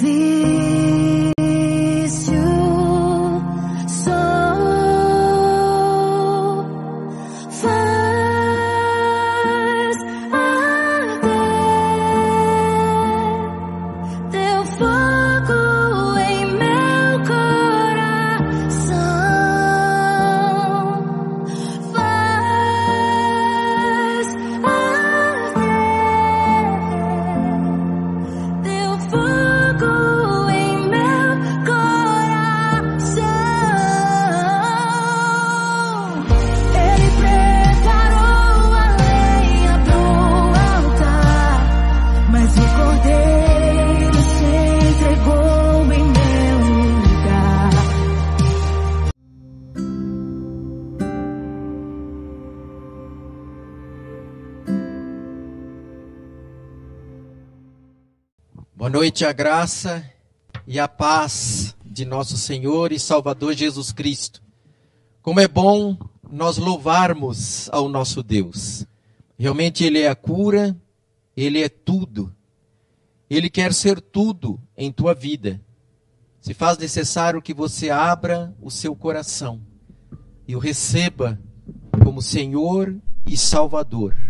see noite a graça e a paz de nosso Senhor e Salvador Jesus Cristo. Como é bom nós louvarmos ao nosso Deus. Realmente Ele é a cura, Ele é tudo. Ele quer ser tudo em tua vida. Se faz necessário que você abra o seu coração e o receba como Senhor e Salvador.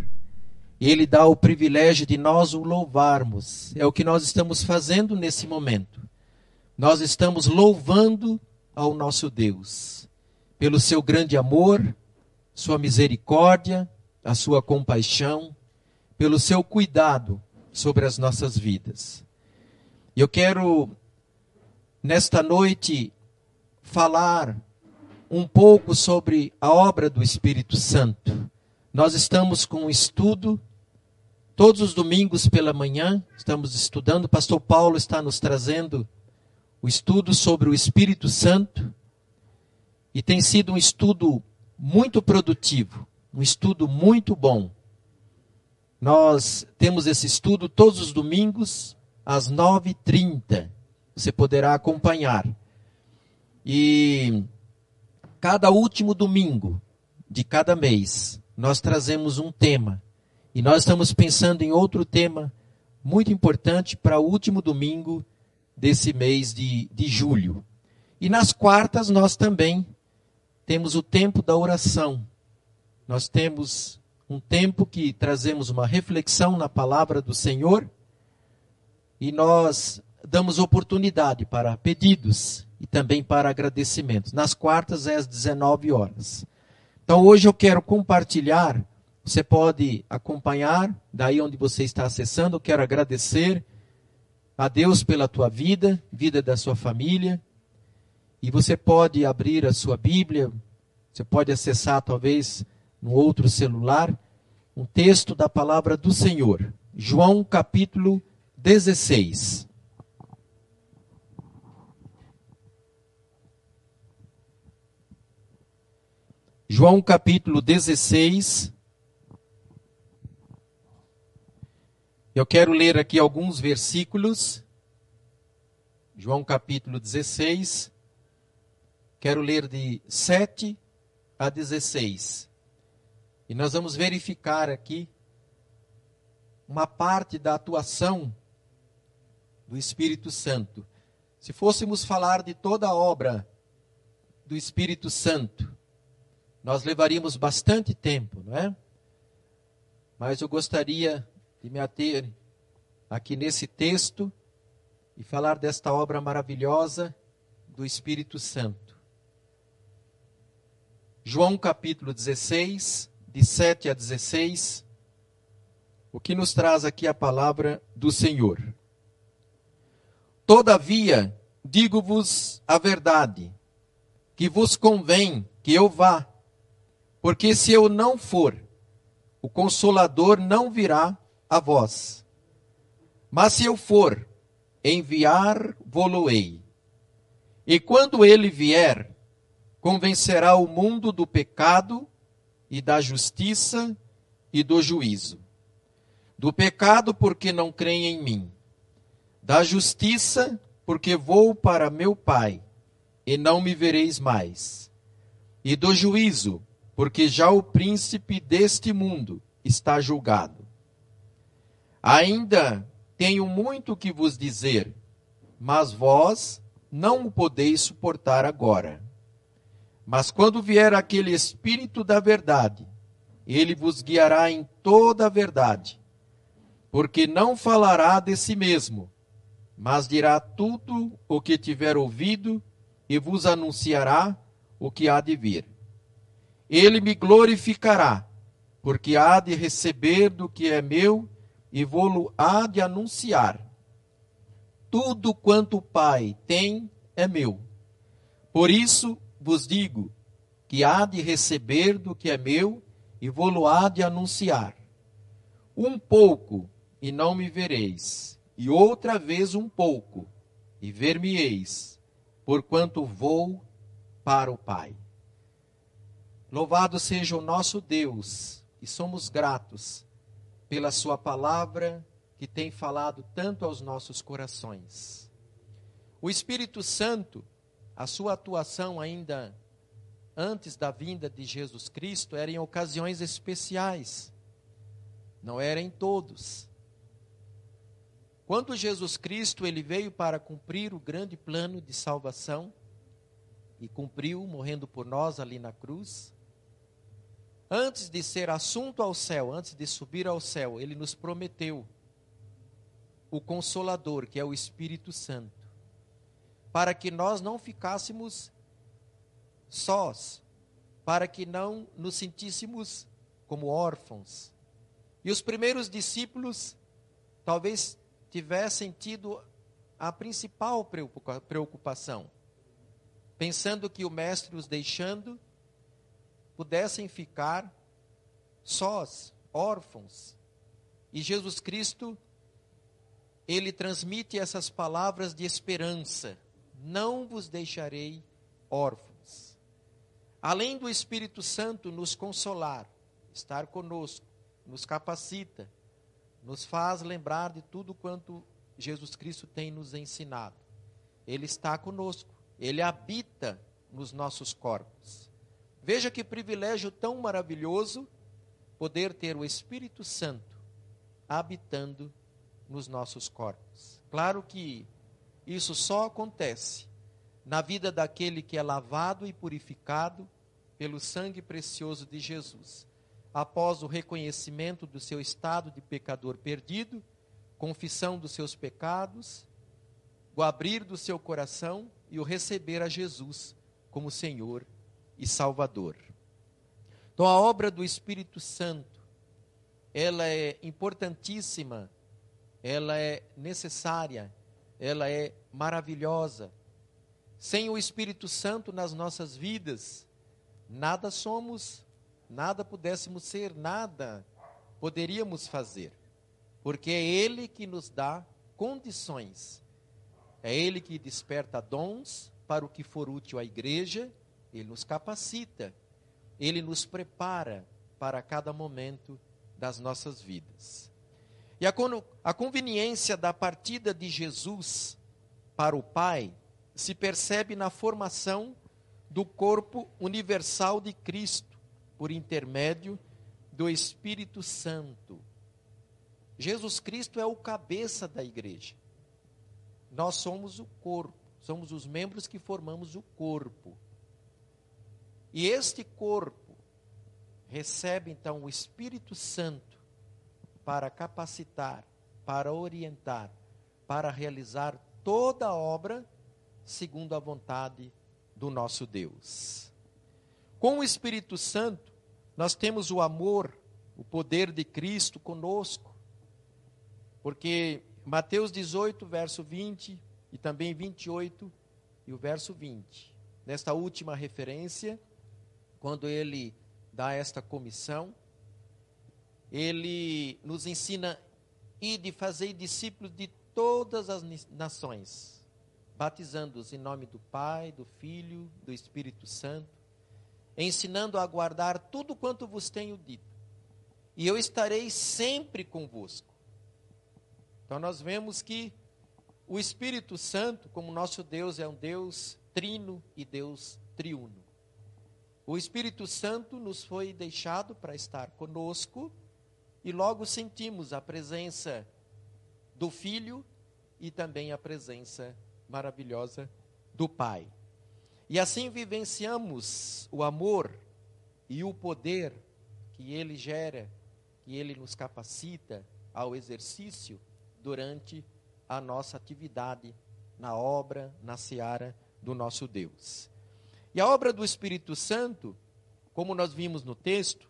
Ele dá o privilégio de nós o louvarmos. É o que nós estamos fazendo nesse momento. Nós estamos louvando ao nosso Deus pelo seu grande amor, sua misericórdia, a sua compaixão, pelo seu cuidado sobre as nossas vidas. Eu quero, nesta noite, falar um pouco sobre a obra do Espírito Santo. Nós estamos com um estudo Todos os domingos pela manhã estamos estudando, o pastor Paulo está nos trazendo o estudo sobre o Espírito Santo e tem sido um estudo muito produtivo, um estudo muito bom. Nós temos esse estudo todos os domingos às 9h30. Você poderá acompanhar. E cada último domingo de cada mês, nós trazemos um tema e nós estamos pensando em outro tema muito importante para o último domingo desse mês de, de julho. E nas quartas nós também temos o tempo da oração. Nós temos um tempo que trazemos uma reflexão na palavra do Senhor e nós damos oportunidade para pedidos e também para agradecimentos. Nas quartas é às 19 horas. Então hoje eu quero compartilhar você pode acompanhar daí onde você está acessando. Eu quero agradecer a Deus pela tua vida, vida da sua família. E você pode abrir a sua Bíblia, você pode acessar talvez no outro celular um texto da palavra do Senhor. João capítulo 16. João capítulo 16, Eu quero ler aqui alguns versículos. João capítulo 16. Quero ler de 7 a 16. E nós vamos verificar aqui uma parte da atuação do Espírito Santo. Se fôssemos falar de toda a obra do Espírito Santo, nós levaríamos bastante tempo, não é? Mas eu gostaria de me ater aqui nesse texto e falar desta obra maravilhosa do Espírito Santo. João capítulo 16, de 7 a 16, o que nos traz aqui a palavra do Senhor. Todavia, digo-vos a verdade, que vos convém que eu vá, porque se eu não for, o consolador não virá a vós. Mas se eu for, enviar-vo-ei. E quando ele vier, convencerá o mundo do pecado e da justiça e do juízo. Do pecado, porque não creem em mim. Da justiça, porque vou para meu Pai e não me vereis mais. E do juízo, porque já o príncipe deste mundo está julgado. Ainda tenho muito que vos dizer, mas vós não o podeis suportar agora. Mas quando vier aquele Espírito da verdade, ele vos guiará em toda a verdade, porque não falará de si mesmo, mas dirá tudo o que tiver ouvido e vos anunciará o que há de vir. Ele me glorificará, porque há de receber do que é meu e vou-lo há de anunciar. Tudo quanto o Pai tem é meu. Por isso vos digo que há de receber do que é meu e vou-lo há de anunciar. Um pouco e não me vereis, e outra vez um pouco e ver-me-eis, porquanto vou para o Pai. Louvado seja o nosso Deus, e somos gratos pela Sua palavra que tem falado tanto aos nossos corações. O Espírito Santo, a sua atuação ainda antes da vinda de Jesus Cristo era em ocasiões especiais, não era em todos. Quando Jesus Cristo ele veio para cumprir o grande plano de salvação e cumpriu morrendo por nós ali na cruz, antes de ser assunto ao céu, antes de subir ao céu, ele nos prometeu o consolador, que é o Espírito Santo, para que nós não ficássemos sós, para que não nos sentíssemos como órfãos. E os primeiros discípulos talvez tivessem tido a principal preocupação, pensando que o mestre os deixando pudessem ficar sós, órfãos. E Jesus Cristo, ele transmite essas palavras de esperança: Não vos deixarei órfãos. Além do Espírito Santo nos consolar, estar conosco, nos capacita, nos faz lembrar de tudo quanto Jesus Cristo tem nos ensinado. Ele está conosco, ele habita nos nossos corpos. Veja que privilégio tão maravilhoso poder ter o Espírito Santo habitando nos nossos corpos. Claro que isso só acontece na vida daquele que é lavado e purificado pelo sangue precioso de Jesus. Após o reconhecimento do seu estado de pecador perdido, confissão dos seus pecados, o abrir do seu coração e o receber a Jesus como Senhor e Salvador. Então a obra do Espírito Santo, ela é importantíssima, ela é necessária, ela é maravilhosa. Sem o Espírito Santo nas nossas vidas, nada somos, nada pudéssemos ser, nada poderíamos fazer. Porque é Ele que nos dá condições, é Ele que desperta dons para o que for útil à igreja ele nos capacita, ele nos prepara para cada momento das nossas vidas. E a, a conveniência da partida de Jesus para o Pai se percebe na formação do corpo universal de Cristo, por intermédio do Espírito Santo. Jesus Cristo é o cabeça da igreja. Nós somos o corpo, somos os membros que formamos o corpo. E este corpo recebe então o Espírito Santo para capacitar, para orientar, para realizar toda a obra segundo a vontade do nosso Deus. Com o Espírito Santo, nós temos o amor, o poder de Cristo conosco. Porque Mateus 18, verso 20 e também 28 e o verso 20, nesta última referência, quando ele dá esta comissão, ele nos ensina e de fazer discípulos de todas as nações, batizando-os em nome do Pai, do Filho, do Espírito Santo, ensinando a guardar tudo quanto vos tenho dito. E eu estarei sempre convosco. Então nós vemos que o Espírito Santo, como nosso Deus é um Deus trino e Deus triuno. O Espírito Santo nos foi deixado para estar conosco e logo sentimos a presença do Filho e também a presença maravilhosa do Pai. E assim vivenciamos o amor e o poder que ele gera, que ele nos capacita ao exercício durante a nossa atividade na obra, na seara do nosso Deus. E a obra do Espírito Santo, como nós vimos no texto,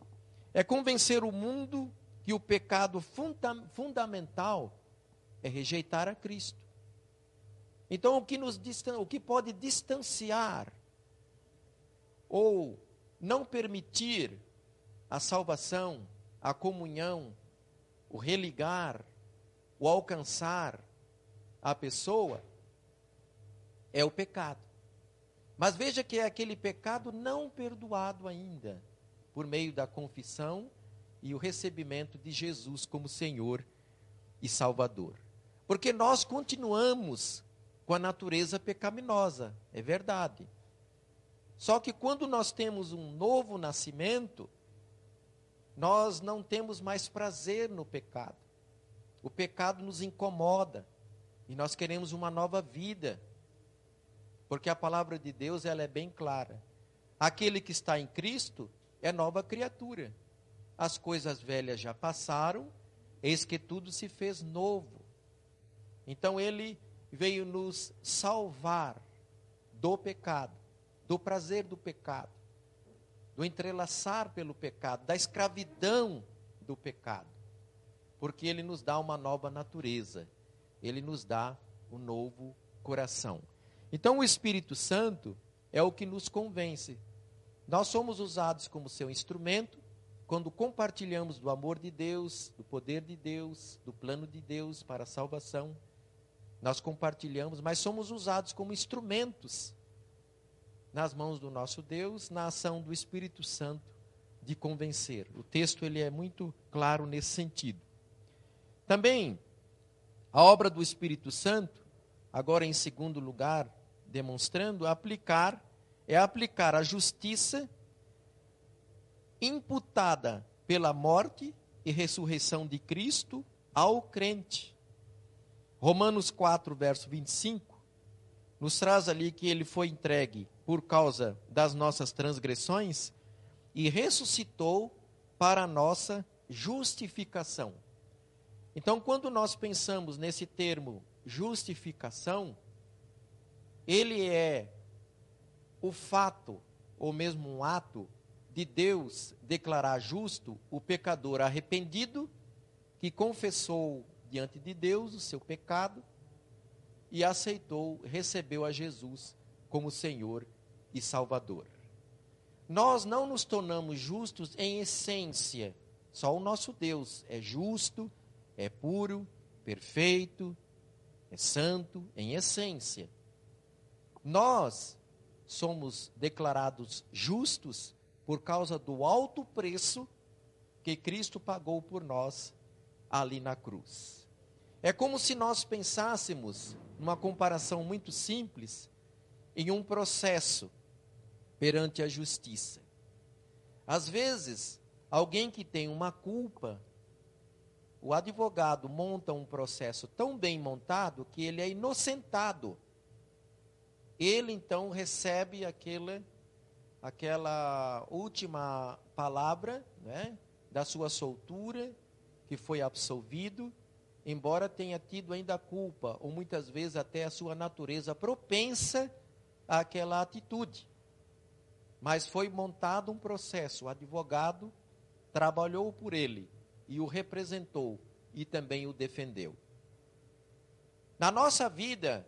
é convencer o mundo que o pecado funda fundamental é rejeitar a Cristo. Então, o que, nos o que pode distanciar ou não permitir a salvação, a comunhão, o religar, o alcançar a pessoa, é o pecado. Mas veja que é aquele pecado não perdoado ainda, por meio da confissão e o recebimento de Jesus como Senhor e Salvador. Porque nós continuamos com a natureza pecaminosa, é verdade. Só que quando nós temos um novo nascimento, nós não temos mais prazer no pecado. O pecado nos incomoda e nós queremos uma nova vida. Porque a palavra de Deus ela é bem clara. Aquele que está em Cristo é nova criatura. As coisas velhas já passaram, eis que tudo se fez novo. Então ele veio nos salvar do pecado do prazer do pecado, do entrelaçar pelo pecado, da escravidão do pecado. Porque ele nos dá uma nova natureza, ele nos dá um novo coração. Então o Espírito Santo é o que nos convence. Nós somos usados como seu instrumento quando compartilhamos do amor de Deus, do poder de Deus, do plano de Deus para a salvação. Nós compartilhamos, mas somos usados como instrumentos nas mãos do nosso Deus, na ação do Espírito Santo de convencer. O texto ele é muito claro nesse sentido. Também a obra do Espírito Santo, agora em segundo lugar, demonstrando aplicar é aplicar a justiça imputada pela morte e ressurreição de Cristo ao crente. Romanos 4, verso 25, nos traz ali que ele foi entregue por causa das nossas transgressões e ressuscitou para a nossa justificação. Então, quando nós pensamos nesse termo justificação, ele é o fato, ou mesmo um ato, de Deus declarar justo o pecador arrependido que confessou diante de Deus o seu pecado e aceitou, recebeu a Jesus como Senhor e Salvador. Nós não nos tornamos justos em essência. Só o nosso Deus é justo, é puro, perfeito, é santo em essência. Nós somos declarados justos por causa do alto preço que Cristo pagou por nós ali na cruz. É como se nós pensássemos, numa comparação muito simples, em um processo perante a justiça. Às vezes, alguém que tem uma culpa, o advogado monta um processo tão bem montado que ele é inocentado. Ele então recebe aquela, aquela última palavra né, da sua soltura, que foi absolvido, embora tenha tido ainda culpa, ou muitas vezes até a sua natureza propensa àquela atitude. Mas foi montado um processo, o advogado trabalhou por ele e o representou e também o defendeu. Na nossa vida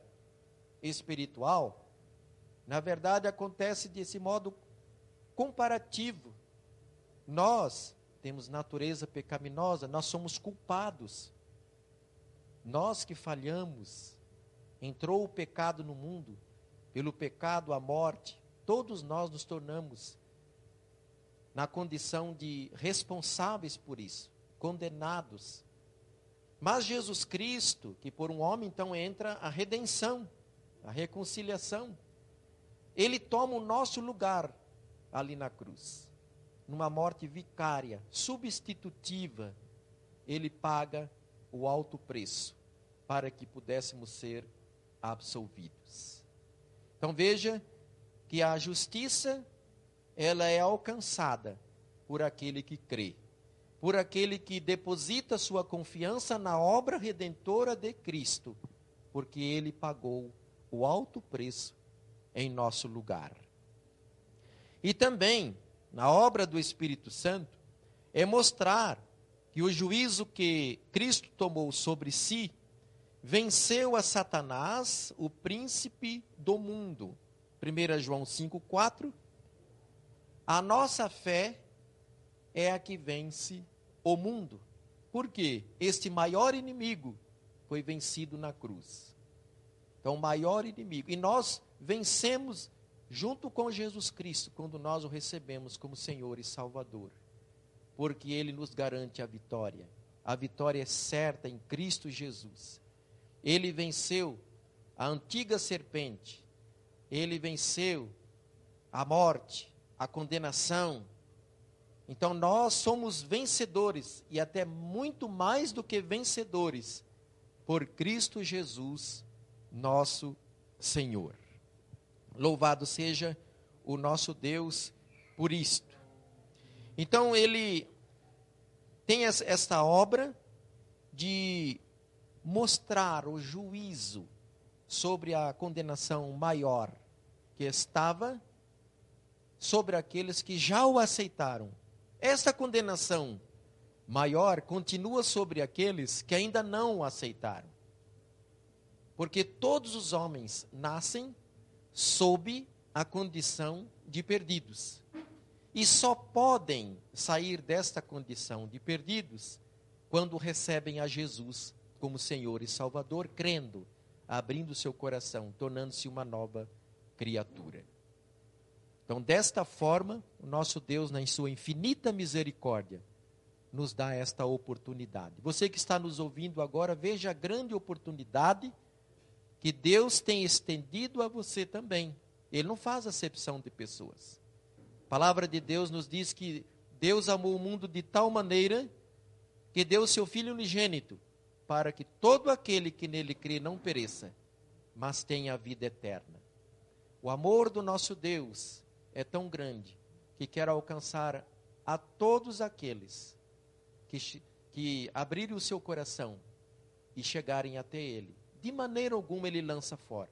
espiritual, na verdade acontece desse modo comparativo. Nós temos natureza pecaminosa, nós somos culpados. Nós que falhamos, entrou o pecado no mundo, pelo pecado a morte, Todos nós nos tornamos na condição de responsáveis por isso, condenados. Mas Jesus Cristo, que por um homem então entra a redenção, a reconciliação, ele toma o nosso lugar ali na cruz, numa morte vicária, substitutiva, ele paga o alto preço para que pudéssemos ser absolvidos. Então veja que a justiça ela é alcançada por aquele que crê, por aquele que deposita sua confiança na obra redentora de Cristo, porque ele pagou o alto preço em nosso lugar. E também, na obra do Espírito Santo, é mostrar que o juízo que Cristo tomou sobre si venceu a Satanás, o príncipe do mundo. 1 João 5,4. A nossa fé é a que vence o mundo. Por quê? Este maior inimigo foi vencido na cruz. Então, o maior inimigo. E nós vencemos junto com Jesus Cristo quando nós o recebemos como Senhor e Salvador. Porque ele nos garante a vitória. A vitória é certa em Cristo Jesus. Ele venceu a antiga serpente. Ele venceu a morte, a condenação. Então nós somos vencedores e até muito mais do que vencedores por Cristo Jesus, nosso Senhor. Louvado seja o nosso Deus por isto. Então ele tem esta obra de mostrar o juízo sobre a condenação maior que estava sobre aqueles que já o aceitaram. Esta condenação maior continua sobre aqueles que ainda não o aceitaram. Porque todos os homens nascem sob a condição de perdidos. E só podem sair desta condição de perdidos quando recebem a Jesus como Senhor e Salvador, crendo, abrindo seu coração, tornando-se uma nova criatura. Então, desta forma, o nosso Deus, na sua infinita misericórdia, nos dá esta oportunidade. Você que está nos ouvindo agora, veja a grande oportunidade que Deus tem estendido a você também. Ele não faz acepção de pessoas. A palavra de Deus nos diz que Deus amou o mundo de tal maneira que deu seu Filho unigênito, para que todo aquele que nele crê não pereça, mas tenha a vida eterna. O amor do nosso Deus é tão grande que quer alcançar a todos aqueles que, que abrirem o seu coração e chegarem até Ele. De maneira alguma Ele lança fora.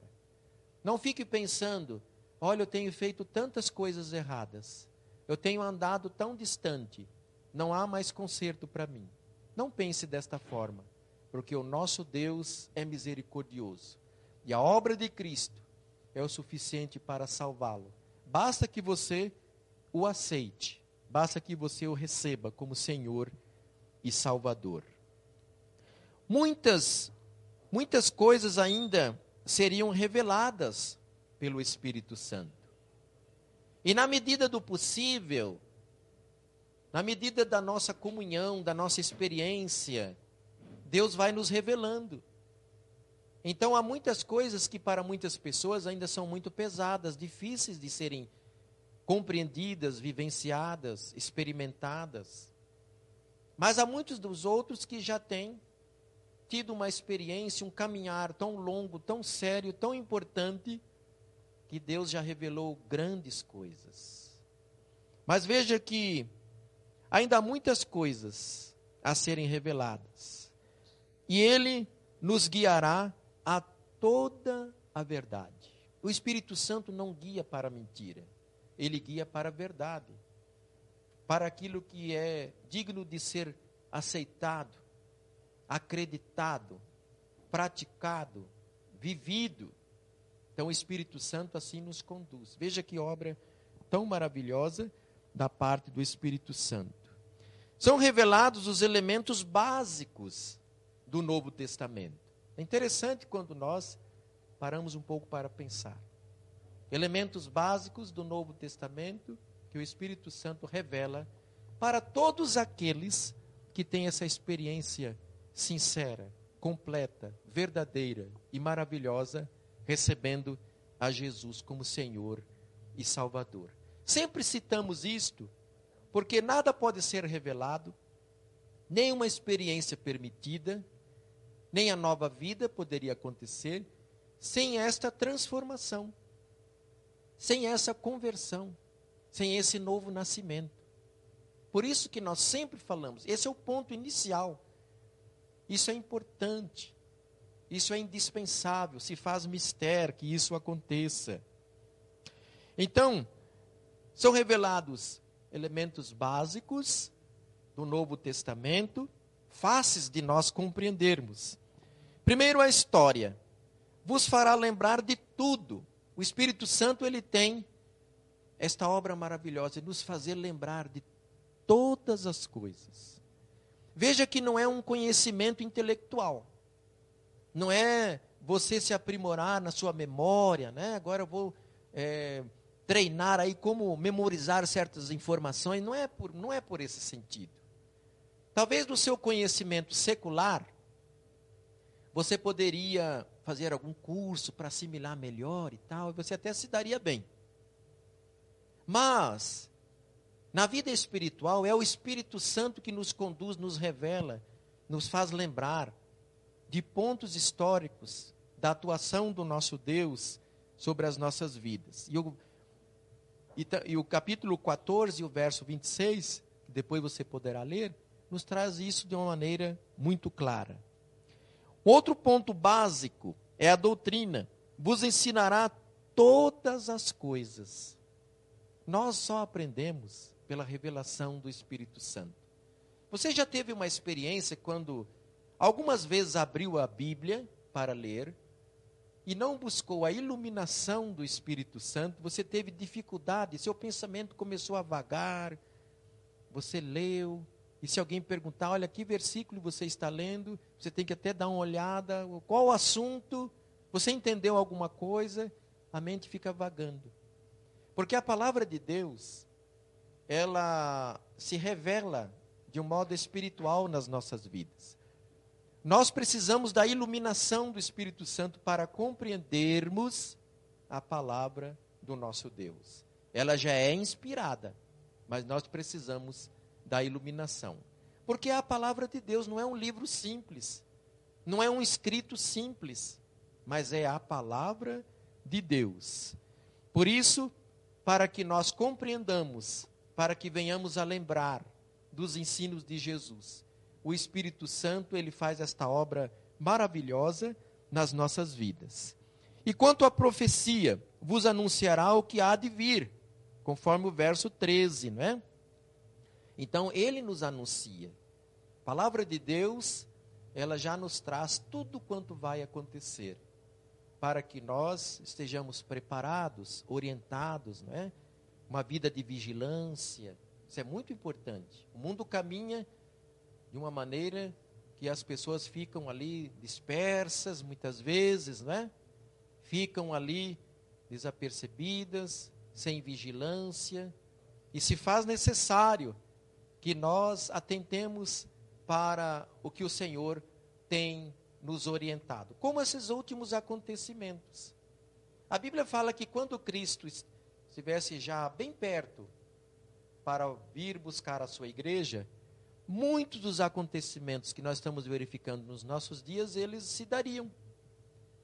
Não fique pensando, olha, eu tenho feito tantas coisas erradas, eu tenho andado tão distante, não há mais conserto para mim. Não pense desta forma, porque o nosso Deus é misericordioso e a obra de Cristo é o suficiente para salvá-lo Basta que você o aceite, basta que você o receba como Senhor e Salvador. Muitas, muitas coisas ainda seriam reveladas pelo Espírito Santo. E na medida do possível, na medida da nossa comunhão, da nossa experiência, Deus vai nos revelando. Então há muitas coisas que para muitas pessoas ainda são muito pesadas, difíceis de serem compreendidas, vivenciadas, experimentadas. Mas há muitos dos outros que já têm tido uma experiência, um caminhar tão longo, tão sério, tão importante, que Deus já revelou grandes coisas. Mas veja que ainda há muitas coisas a serem reveladas. E Ele nos guiará a toda a verdade. O Espírito Santo não guia para a mentira, ele guia para a verdade, para aquilo que é digno de ser aceitado, acreditado, praticado, vivido. Então o Espírito Santo assim nos conduz. Veja que obra tão maravilhosa da parte do Espírito Santo. São revelados os elementos básicos do Novo Testamento. É interessante quando nós paramos um pouco para pensar. Elementos básicos do Novo Testamento que o Espírito Santo revela para todos aqueles que têm essa experiência sincera, completa, verdadeira e maravilhosa, recebendo a Jesus como Senhor e Salvador. Sempre citamos isto, porque nada pode ser revelado, nenhuma experiência permitida, nem a nova vida poderia acontecer sem esta transformação, sem essa conversão, sem esse novo nascimento. Por isso que nós sempre falamos, esse é o ponto inicial. Isso é importante. Isso é indispensável, se faz mistério que isso aconteça. Então, são revelados elementos básicos do Novo Testamento, fáceis de nós compreendermos. Primeiro a história. Vos fará lembrar de tudo. O Espírito Santo ele tem esta obra maravilhosa de nos fazer lembrar de todas as coisas. Veja que não é um conhecimento intelectual. Não é você se aprimorar na sua memória, né? Agora eu vou é, treinar aí como memorizar certas informações. Não é por, não é por esse sentido. Talvez no seu conhecimento secular, você poderia fazer algum curso para assimilar melhor e tal, e você até se daria bem. Mas, na vida espiritual, é o Espírito Santo que nos conduz, nos revela, nos faz lembrar de pontos históricos da atuação do nosso Deus sobre as nossas vidas. E o, e, e o capítulo 14, o verso 26, que depois você poderá ler, nos traz isso de uma maneira muito clara. Outro ponto básico é a doutrina. Vos ensinará todas as coisas. Nós só aprendemos pela revelação do Espírito Santo. Você já teve uma experiência quando algumas vezes abriu a Bíblia para ler e não buscou a iluminação do Espírito Santo, você teve dificuldade, seu pensamento começou a vagar, você leu, e se alguém perguntar, olha, que versículo você está lendo, você tem que até dar uma olhada, qual o assunto, você entendeu alguma coisa, a mente fica vagando. Porque a palavra de Deus, ela se revela de um modo espiritual nas nossas vidas. Nós precisamos da iluminação do Espírito Santo para compreendermos a palavra do nosso Deus. Ela já é inspirada, mas nós precisamos da iluminação. Porque a palavra de Deus não é um livro simples, não é um escrito simples, mas é a palavra de Deus. Por isso, para que nós compreendamos, para que venhamos a lembrar dos ensinos de Jesus, o Espírito Santo ele faz esta obra maravilhosa nas nossas vidas. E quanto à profecia, vos anunciará o que há de vir, conforme o verso 13, não é? Então ele nos anuncia. A palavra de Deus, ela já nos traz tudo quanto vai acontecer, para que nós estejamos preparados, orientados, não é? Uma vida de vigilância, isso é muito importante. O mundo caminha de uma maneira que as pessoas ficam ali dispersas muitas vezes, não é? Ficam ali desapercebidas, sem vigilância, e se faz necessário que nós atentemos para o que o Senhor tem nos orientado. Como esses últimos acontecimentos. A Bíblia fala que quando Cristo estivesse já bem perto para vir buscar a sua igreja, muitos dos acontecimentos que nós estamos verificando nos nossos dias, eles se dariam.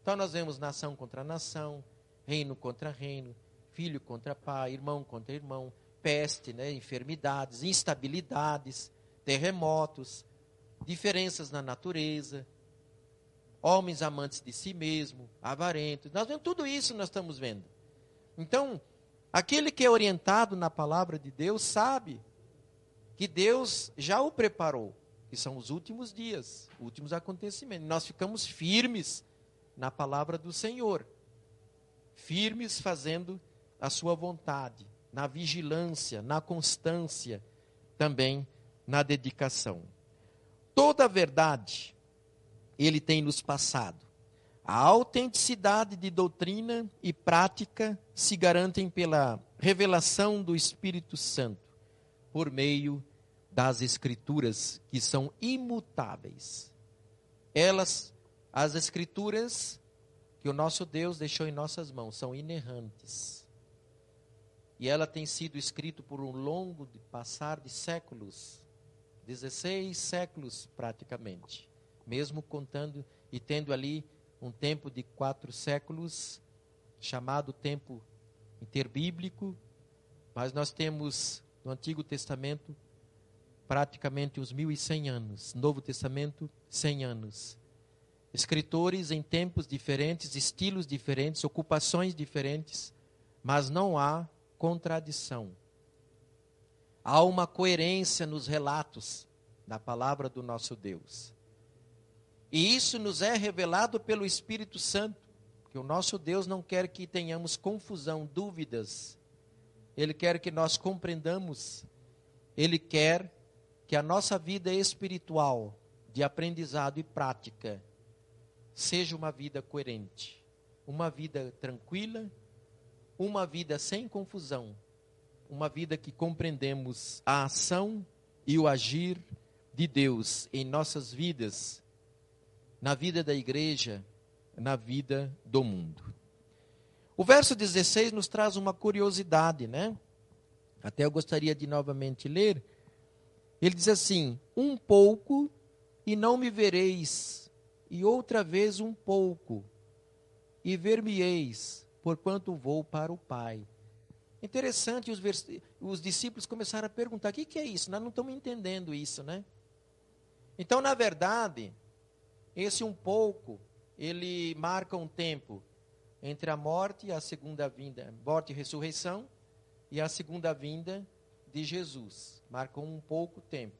Então nós vemos nação contra nação, reino contra reino, filho contra pai, irmão contra irmão, peste, né, enfermidades, instabilidades, terremotos, diferenças na natureza, homens amantes de si mesmo, avarentos. Nós vemos tudo isso, nós estamos vendo. Então, aquele que é orientado na palavra de Deus sabe que Deus já o preparou, que são os últimos dias, últimos acontecimentos. Nós ficamos firmes na palavra do Senhor, firmes fazendo a sua vontade na vigilância, na constância, também na dedicação. Toda a verdade ele tem nos passado. A autenticidade de doutrina e prática se garantem pela revelação do Espírito Santo, por meio das Escrituras, que são imutáveis. Elas, as Escrituras que o nosso Deus deixou em nossas mãos, são inerrantes e ela tem sido escrita por um longo de passar de séculos, 16 séculos praticamente, mesmo contando e tendo ali um tempo de quatro séculos, chamado tempo interbíblico, mas nós temos no Antigo Testamento praticamente uns 1.100 anos, Novo Testamento, 100 anos. Escritores em tempos diferentes, estilos diferentes, ocupações diferentes, mas não há contradição. Há uma coerência nos relatos da palavra do nosso Deus. E isso nos é revelado pelo Espírito Santo, que o nosso Deus não quer que tenhamos confusão, dúvidas. Ele quer que nós compreendamos. Ele quer que a nossa vida espiritual, de aprendizado e prática, seja uma vida coerente, uma vida tranquila, uma vida sem confusão, uma vida que compreendemos a ação e o agir de Deus em nossas vidas na vida da igreja, na vida do mundo. O verso 16 nos traz uma curiosidade, né? Até eu gostaria de novamente ler. Ele diz assim: Um pouco e não me vereis, e outra vez um pouco, e ver-me-eis, porquanto vou para o Pai. Interessante, os, os discípulos começaram a perguntar: o que, que é isso? Nós não estamos entendendo isso, né? Então, na verdade, esse um pouco, ele marca um tempo entre a morte e a segunda vinda, morte e ressurreição, e a segunda vinda de Jesus. Marca um pouco tempo.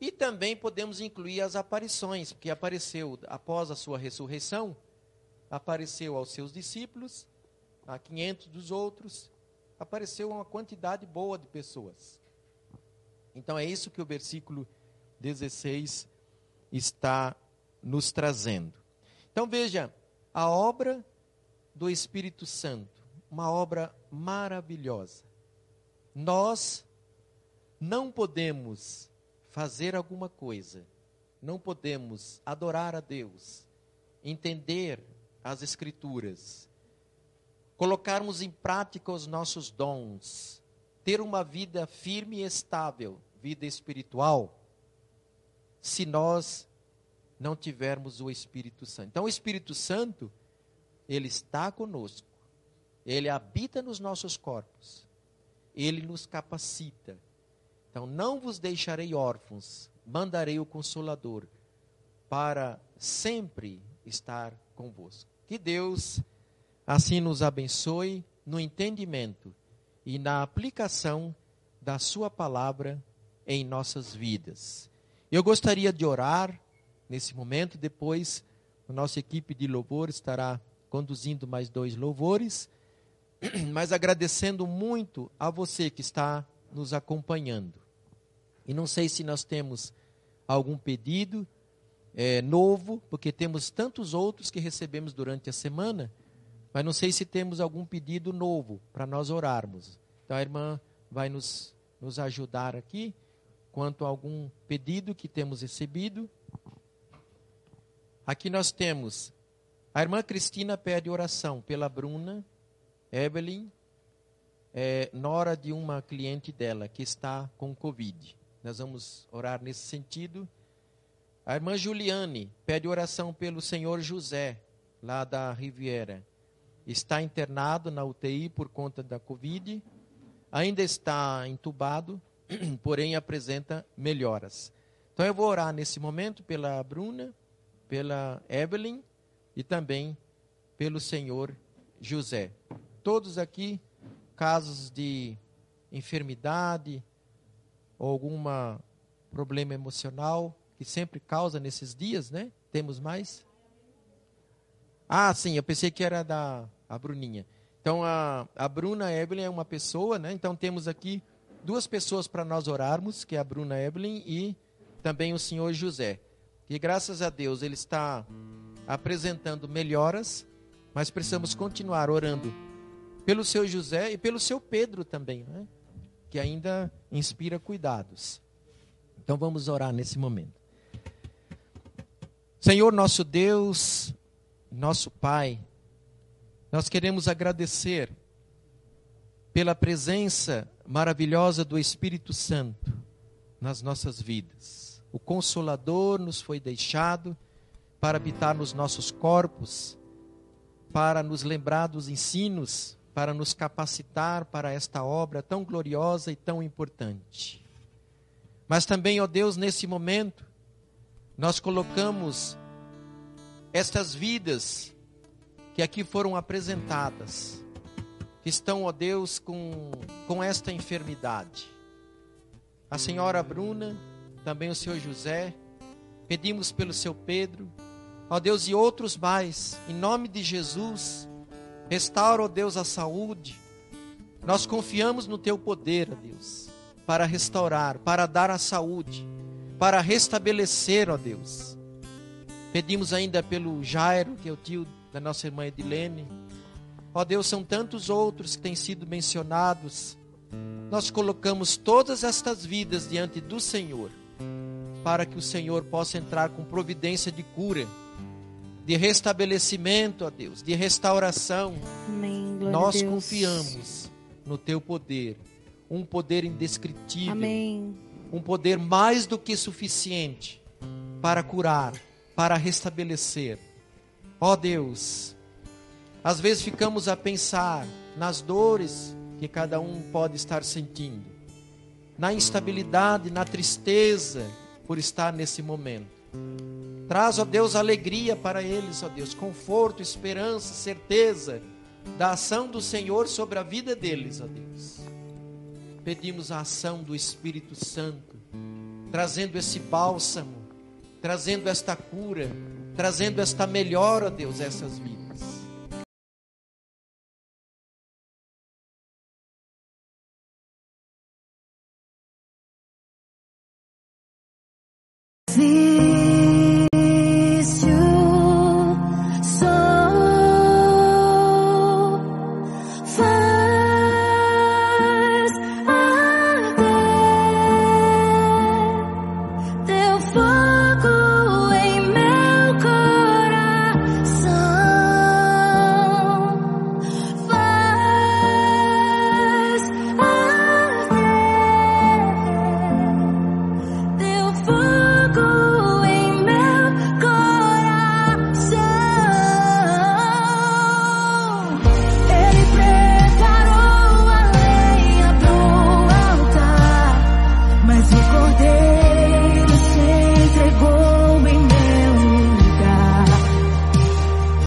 E também podemos incluir as aparições, porque apareceu após a sua ressurreição, apareceu aos seus discípulos, a 500 dos outros, apareceu uma quantidade boa de pessoas. Então é isso que o versículo 16 está nos trazendo. Então veja, a obra do Espírito Santo, uma obra maravilhosa. Nós não podemos fazer alguma coisa, não podemos adorar a Deus, entender as Escrituras, colocarmos em prática os nossos dons, ter uma vida firme e estável, vida espiritual, se nós não tivermos o Espírito Santo. Então, o Espírito Santo, ele está conosco, ele habita nos nossos corpos, ele nos capacita. Então, não vos deixarei órfãos, mandarei o Consolador para sempre estar convosco. Que Deus assim nos abençoe no entendimento e na aplicação da Sua palavra em nossas vidas. Eu gostaria de orar nesse momento. Depois, a nossa equipe de louvor estará conduzindo mais dois louvores. Mas agradecendo muito a você que está nos acompanhando. E não sei se nós temos algum pedido é, novo, porque temos tantos outros que recebemos durante a semana, mas não sei se temos algum pedido novo para nós orarmos. Então a irmã vai nos, nos ajudar aqui quanto a algum pedido que temos recebido. Aqui nós temos a irmã Cristina pede oração pela Bruna, Evelyn, é, nora de uma cliente dela que está com Covid. Nós vamos orar nesse sentido. A irmã Juliane pede oração pelo senhor José, lá da Riviera. Está internado na UTI por conta da Covid. Ainda está entubado, porém apresenta melhoras. Então eu vou orar nesse momento pela Bruna, pela Evelyn e também pelo senhor José. Todos aqui casos de enfermidade ou algum problema emocional que sempre causa nesses dias, né? Temos mais? Ah, sim, eu pensei que era da a Bruninha. Então a, a Bruna Evelyn é uma pessoa, né? Então temos aqui duas pessoas para nós orarmos, que é a Bruna Evelyn e também o senhor José. E graças a Deus ele está apresentando melhoras, mas precisamos continuar orando pelo seu José e pelo seu Pedro também, né? que ainda inspira cuidados. Então vamos orar nesse momento. Senhor nosso Deus, nosso Pai, nós queremos agradecer pela presença maravilhosa do Espírito Santo nas nossas vidas o Consolador nos foi deixado, para habitar nos nossos corpos, para nos lembrar dos ensinos, para nos capacitar para esta obra tão gloriosa e tão importante. Mas também, ó Deus, nesse momento, nós colocamos estas vidas que aqui foram apresentadas, que estão, ó Deus, com, com esta enfermidade. A senhora Bruna, também o senhor José, pedimos pelo seu Pedro, ó Deus, e outros mais, em nome de Jesus, restaura, ó Deus, a saúde. Nós confiamos no teu poder, ó Deus, para restaurar, para dar a saúde, para restabelecer, ó Deus. Pedimos ainda pelo Jairo, que é o tio da nossa irmã Edilene. Ó Deus, são tantos outros que têm sido mencionados. Nós colocamos todas estas vidas diante do Senhor, para que o Senhor possa entrar com providência de cura, de restabelecimento, ó Deus, de restauração. Amém. Nós confiamos no teu poder, um poder indescritível, Amém. um poder mais do que suficiente para curar, para restabelecer. Ó Deus, às vezes ficamos a pensar nas dores que cada um pode estar sentindo, na instabilidade, na tristeza por estar nesse momento. Traz, ó Deus, alegria para eles, ó Deus, conforto, esperança, certeza da ação do Senhor sobre a vida deles, ó Deus. Pedimos a ação do Espírito Santo, trazendo esse bálsamo, trazendo esta cura, trazendo esta melhora, ó Deus, essas vidas.